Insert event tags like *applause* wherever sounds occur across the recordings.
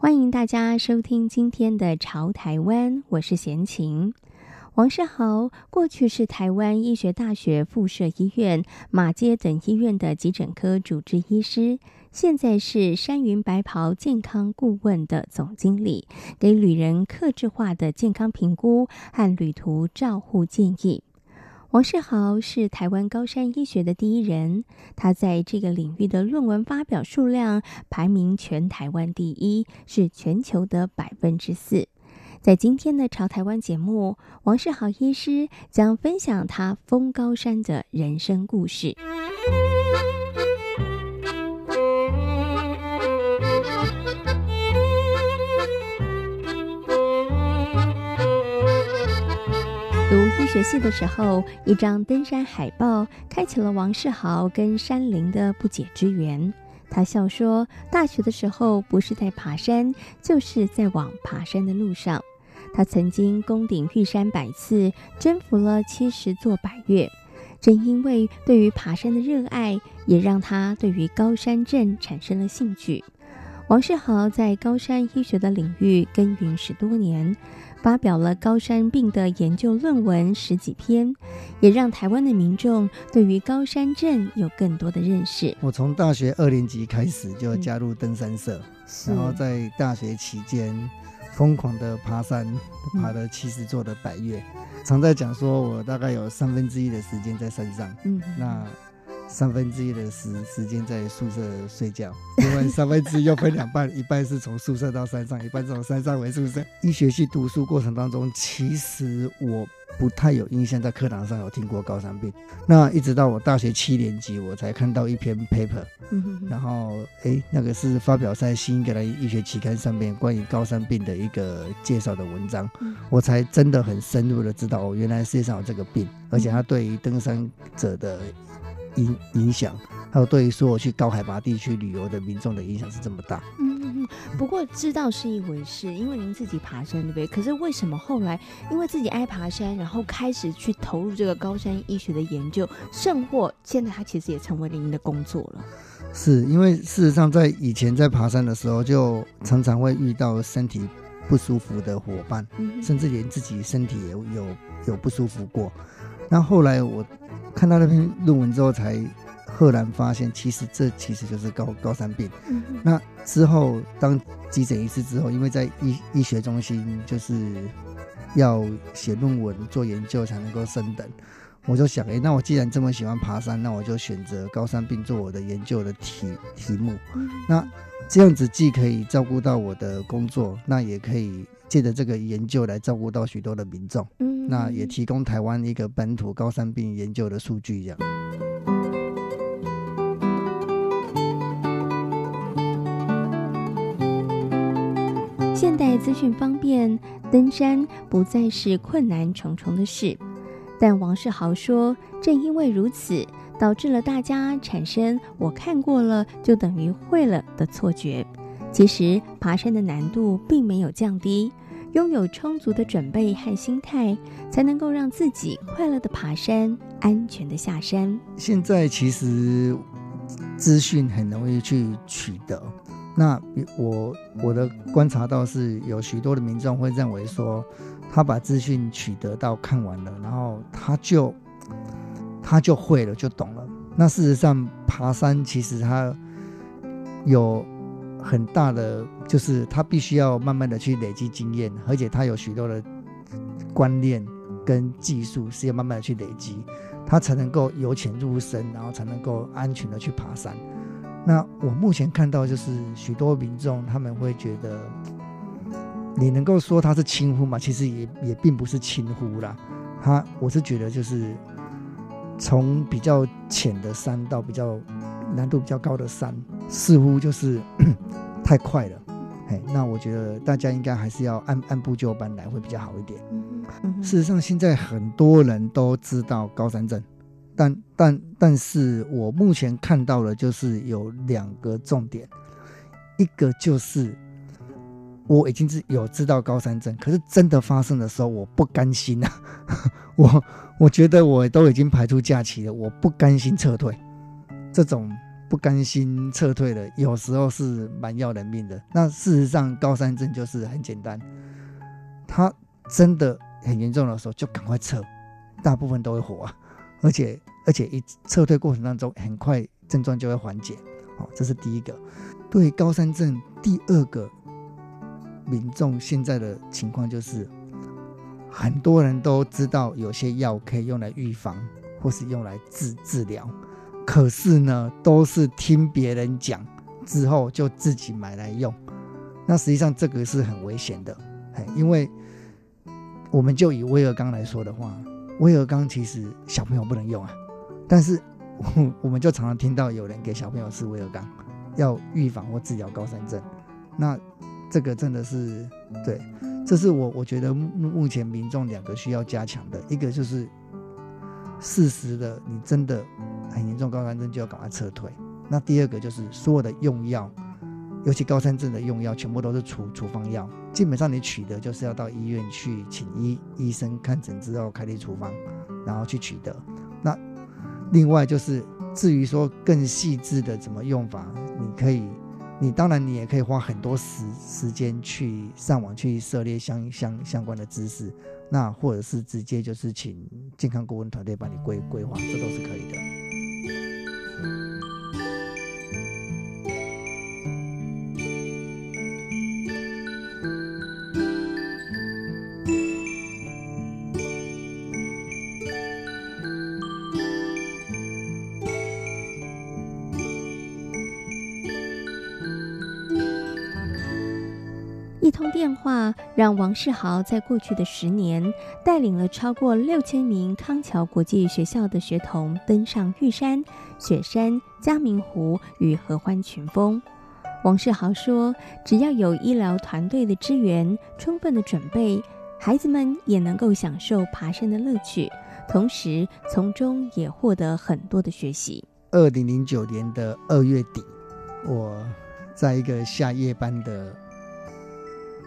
欢迎大家收听今天的《潮台湾》，我是贤琴。王世豪过去是台湾医学大学附设医院、马街等医院的急诊科主治医师，现在是山云白袍健康顾问的总经理，给旅人客制化的健康评估和旅途照护建议。王世豪是台湾高山医学的第一人，他在这个领域的论文发表数量排名全台湾第一，是全球的百分之四。在今天的《朝台湾》节目，王世豪医师将分享他封高山的人生故事。医学系的时候，一张登山海报开启了王世豪跟山林的不解之缘。他笑说：“大学的时候不是在爬山，就是在往爬山的路上。他曾经攻顶玉山百次，征服了七十座百岳。正因为对于爬山的热爱，也让他对于高山症产生了兴趣。王世豪在高山医学的领域耕耘十多年。”发表了高山病的研究论文十几篇，也让台湾的民众对于高山症有更多的认识。我从大学二年级开始就加入登山社，嗯、然后在大学期间疯狂的爬山，爬了七十座的百岳。嗯、常在讲说，我大概有三分之一的时间在山上。嗯，那。三分之一的时时间在宿舍睡觉，*laughs* 另外三分之一又分两半，一半是从宿舍到山上，一半从山上回宿舍。医学系读书过程当中，其实我不太有印象在课堂上有听过高山病。那一直到我大学七年级，我才看到一篇 paper，然后哎，那个是发表在《新英格兰医学期刊》上面关于高山病的一个介绍的文章，我才真的很深入的知道哦，原来世界上有这个病，而且它对于登山者的。影影响，还有对于说我去高海拔地区旅游的民众的影响是这么大。嗯嗯嗯。不过知道是一回事，因为您自己爬山对不对？可是为什么后来因为自己爱爬山，然后开始去投入这个高山医学的研究，甚或现在它其实也成为了您的工作了？是因为事实上在以前在爬山的时候，就常常会遇到身体不舒服的伙伴，嗯、甚至连自己身体也有有有不舒服过。那后来我。看到那篇论文之后，才赫然发现，其实这其实就是高高山病。嗯、那之后当急诊医师之后，因为在医医学中心就是要写论文做研究才能够升等，我就想，哎，那我既然这么喜欢爬山，那我就选择高山病做我的研究的题题目。嗯、那这样子既可以照顾到我的工作，那也可以借着这个研究来照顾到许多的民众。嗯那也提供台湾一个本土高山病研究的数据，这样。现代资讯方便，登山不再是困难重重的事。但王世豪说，正因为如此，导致了大家产生“我看过了就等于会了”的错觉。其实，爬山的难度并没有降低。拥有充足的准备和心态，才能够让自己快乐的爬山，安全的下山。现在其实资讯很容易去取得，那我我的观察到是有许多的民众会认为说，他把资讯取得到看完了，然后他就他就会了，就懂了。那事实上，爬山其实他有。很大的就是他必须要慢慢的去累积经验，而且他有许多的观念跟技术是要慢慢的去累积，他才能够由浅入深，然后才能够安全的去爬山。那我目前看到就是许多民众他们会觉得，你能够说他是轻忽吗？其实也也并不是轻忽啦。他我是觉得就是从比较浅的山到比较难度比较高的山，似乎就是 *coughs* 太快了，哎，那我觉得大家应该还是要按按部就班来，会比较好一点。嗯、事实上，现在很多人都知道高山症，但但但是我目前看到的就是有两个重点，一个就是我已经是有知道高山症，可是真的发生的时候，我不甘心啊，*laughs* 我我觉得我都已经排出假期了，我不甘心撤退，这种。不甘心撤退的，有时候是蛮要人命的。那事实上，高山症就是很简单，他真的很严重的时候就赶快撤，大部分都会活啊。而且而且一撤退过程当中，很快症状就会缓解。好，这是第一个。对高山症，第二个民众现在的情况就是，很多人都知道有些药可以用来预防，或是用来治治疗。可是呢，都是听别人讲之后就自己买来用，那实际上这个是很危险的，因为我们就以威尔刚来说的话，威尔刚其实小朋友不能用啊，但是我们就常常听到有人给小朋友吃威尔刚，要预防或治疗高山症，那这个真的是对，这是我我觉得目前民众两个需要加强的，一个就是事实的，你真的。很严重高山症就要赶快撤退。那第二个就是所有的用药，尤其高山症的用药，全部都是处处方药。基本上你取得就是要到医院去请医医生看诊之后开立处方，然后去取得。那另外就是至于说更细致的怎么用法，你可以，你当然你也可以花很多时时间去上网去涉猎相相相关的知识，那或者是直接就是请健康顾问团队帮你规规划，这都是可以的。通电话让王世豪在过去的十年带领了超过六千名康桥国际学校的学童登上玉山、雪山、嘉明湖与合欢群峰。王世豪说：“只要有医疗团队的支援、充分的准备，孩子们也能够享受爬山的乐趣，同时从中也获得很多的学习。”二零零九年的二月底，我在一个下夜班的。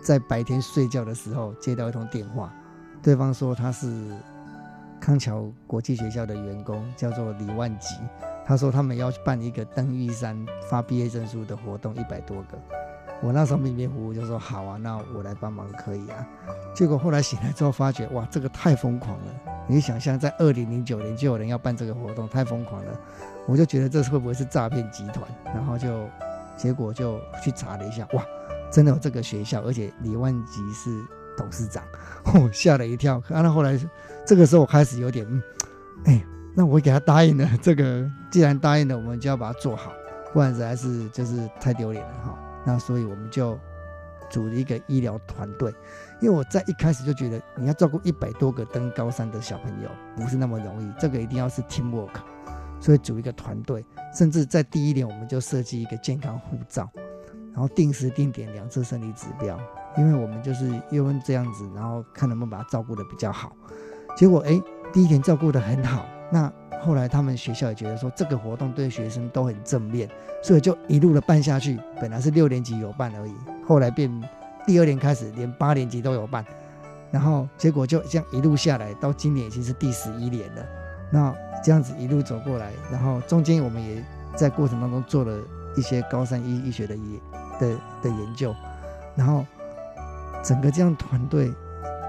在白天睡觉的时候接到一通电话，对方说他是康桥国际学校的员工，叫做李万吉。他说他们要办一个登玉山发毕业证书的活动，一百多个。我那时候迷迷糊糊就说好啊，那我来帮忙可以啊。结果后来醒来之后发觉，哇，这个太疯狂了！你想象在二零零九年就有人要办这个活动，太疯狂了。我就觉得这是会不会是诈骗集团？然后就结果就去查了一下，哇！真的有这个学校，而且李万吉是董事长，*laughs* 我吓了一跳。那后来，这个时候我开始有点，嗯，哎，那我给他答应了。这个既然答应了，我们就要把它做好，不然实在是就是太丢脸了哈。那所以我们就组了一个医疗团队，因为我在一开始就觉得，你要照顾一百多个登高山的小朋友，不是那么容易，这个一定要是 teamwork，所以组一个团队，甚至在第一年我们就设计一个健康护照。然后定时定点两次生理指标，因为我们就是因为这样子，然后看能不能把他照顾得比较好。结果哎，第一天照顾得很好，那后来他们学校也觉得说这个活动对学生都很正面，所以就一路的办下去。本来是六年级有办而已，后来变第二年开始连八年级都有办，然后结果就这样一路下来，到今年已经是第十一年了。那这样子一路走过来，然后中间我们也在过程当中做了一些高山医医学的医。的的研究，然后整个这样团队，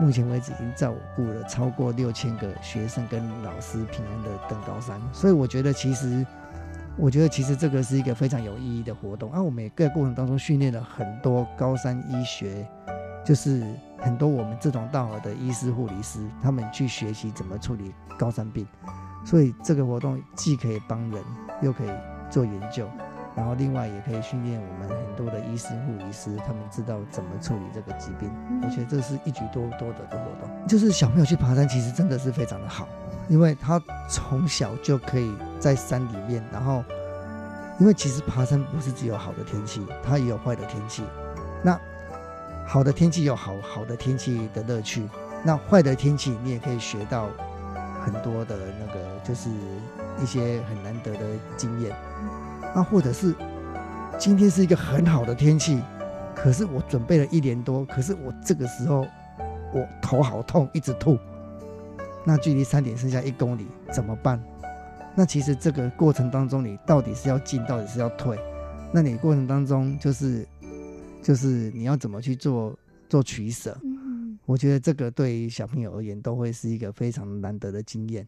目前为止已经照顾了超过六千个学生跟老师平安的登高山，所以我觉得其实，我觉得其实这个是一个非常有意义的活动。啊，我们也在过程当中训练了很多高山医学，就是很多我们志同道合的医师护理师，他们去学习怎么处理高山病，所以这个活动既可以帮人，又可以做研究。然后另外也可以训练我们很多的医师、护理师，他们知道怎么处理这个疾病。我觉得这是一举多多得的活动。就是小朋友去爬山，其实真的是非常的好，因为他从小就可以在山里面。然后，因为其实爬山不是只有好的天气，它也有坏的天气。那好的天气有好好的天气的乐趣，那坏的天气你也可以学到很多的那个，就是一些很难得的经验。那或者是今天是一个很好的天气，可是我准备了一年多，可是我这个时候我头好痛，一直吐。那距离山顶剩下一公里怎么办？那其实这个过程当中，你到底是要进，到底是要退？那你过程当中就是就是你要怎么去做做取舍？我觉得这个对于小朋友而言，都会是一个非常难得的经验。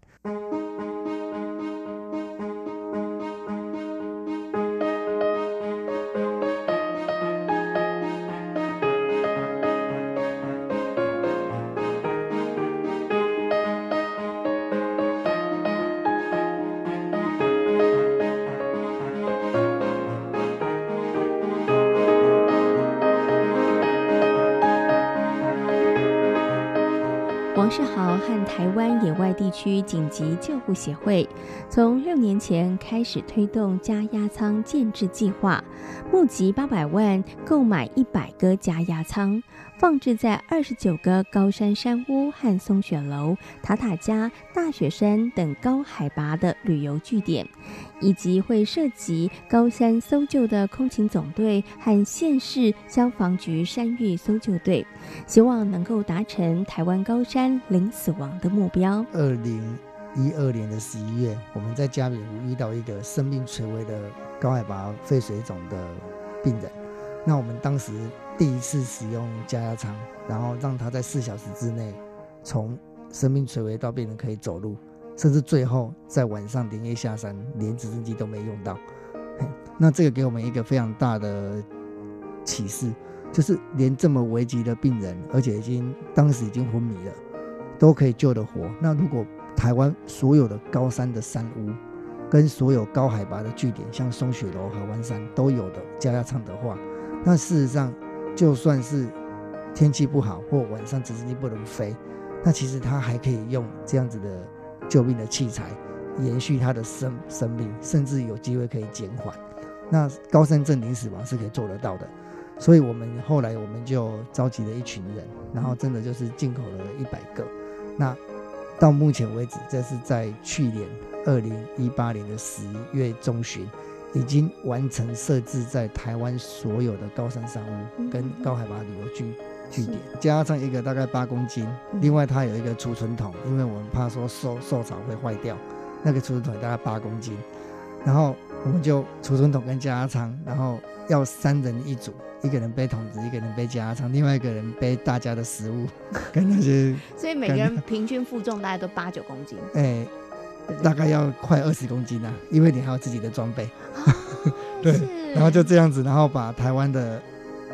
和台湾野外地区紧急救护协会，从六年前开始推动加压舱建置计划，募集八百万购买一百个加压舱，放置在二十九个高山山屋和松雪楼、塔塔加、大雪山等高海拔的旅游据点。以及会涉及高山搜救的空勤总队和县市消防局山域搜救队，希望能够达成台湾高山零死亡的目标。二零一二年的十一月，我们在嘉明湖遇到一个生命垂危的高海拔肺水肿的病人，那我们当时第一次使用加压舱，然后让他在四小时之内从生命垂危到病人可以走路。甚至最后在晚上连夜下山，连直升机都没用到。那这个给我们一个非常大的启示，就是连这么危急的病人，而且已经当时已经昏迷了，都可以救得活。那如果台湾所有的高山的山屋，跟所有高海拔的据点，像松雪楼、合欢山都有的加压舱的话，那事实上就算是天气不好或晚上直升机不能飞，那其实它还可以用这样子的。救命的器材，延续他的生生命，甚至有机会可以减缓。那高山镇零死亡是可以做得到的，所以我们后来我们就召集了一群人，然后真的就是进口了一百个。那到目前为止，这是在去年二零一八年的十月中旬，已经完成设置在台湾所有的高山山屋跟高海拔旅游区。据点加上一个大概八公斤，另外它有一个储存桶，因为我们怕说受受潮会坏掉，那个储存桶大概八公斤，然后我们就储存桶跟加压舱，然后要三人一组，一个人背桶子，一个人背加压舱，另外一个人背大家的食物 *laughs* 跟那些，所以每个人平均负重大概都八九公斤，*laughs* 哎、欸，大概要快二十公斤啊，因为你还有自己的装备，*laughs* 对，然后就这样子，然后把台湾的。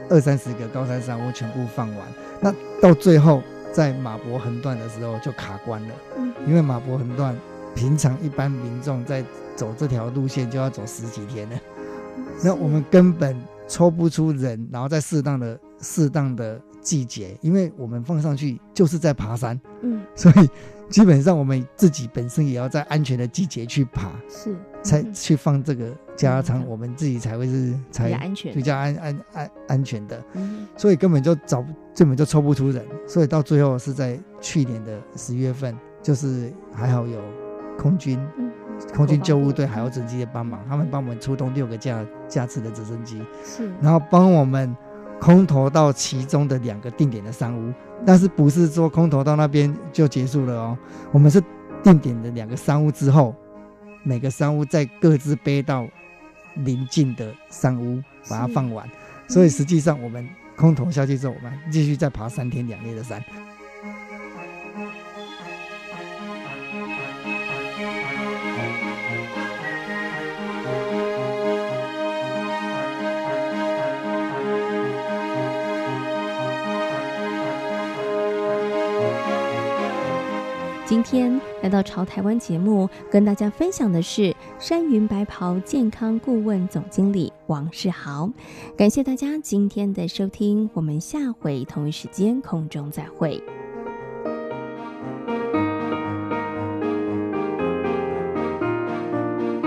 二三十个高山山屋全部放完，那到最后在马博横断的时候就卡关了，因为马博横断平常一般民众在走这条路线就要走十几天了，*laughs* 那我们根本抽不出人，然后在适当的适当的季节，因为我们放上去就是在爬山，嗯，所以基本上我们自己本身也要在安全的季节去爬，是。才去放这个加压舱，我们自己才会是才比较安安安安全的，所以根本就找根本就抽不出人，所以到最后是在去年的十月份，就是还好有空军空军救护队还有直升机的帮忙，他们帮我们出动六个架架次的直升机，是，然后帮我们空投到其中的两个定点的山屋，但是不是说空投到那边就结束了哦，我们是定点的两个山屋之后。每个山屋再各自背到邻近的山屋，把它放完。所以实际上我们空投下去之后，我们继续再爬三天两夜的山。今天来到潮台湾节目，跟大家分享的是山云白袍健康顾问总经理王世豪。感谢大家今天的收听，我们下回同一时间空中再会。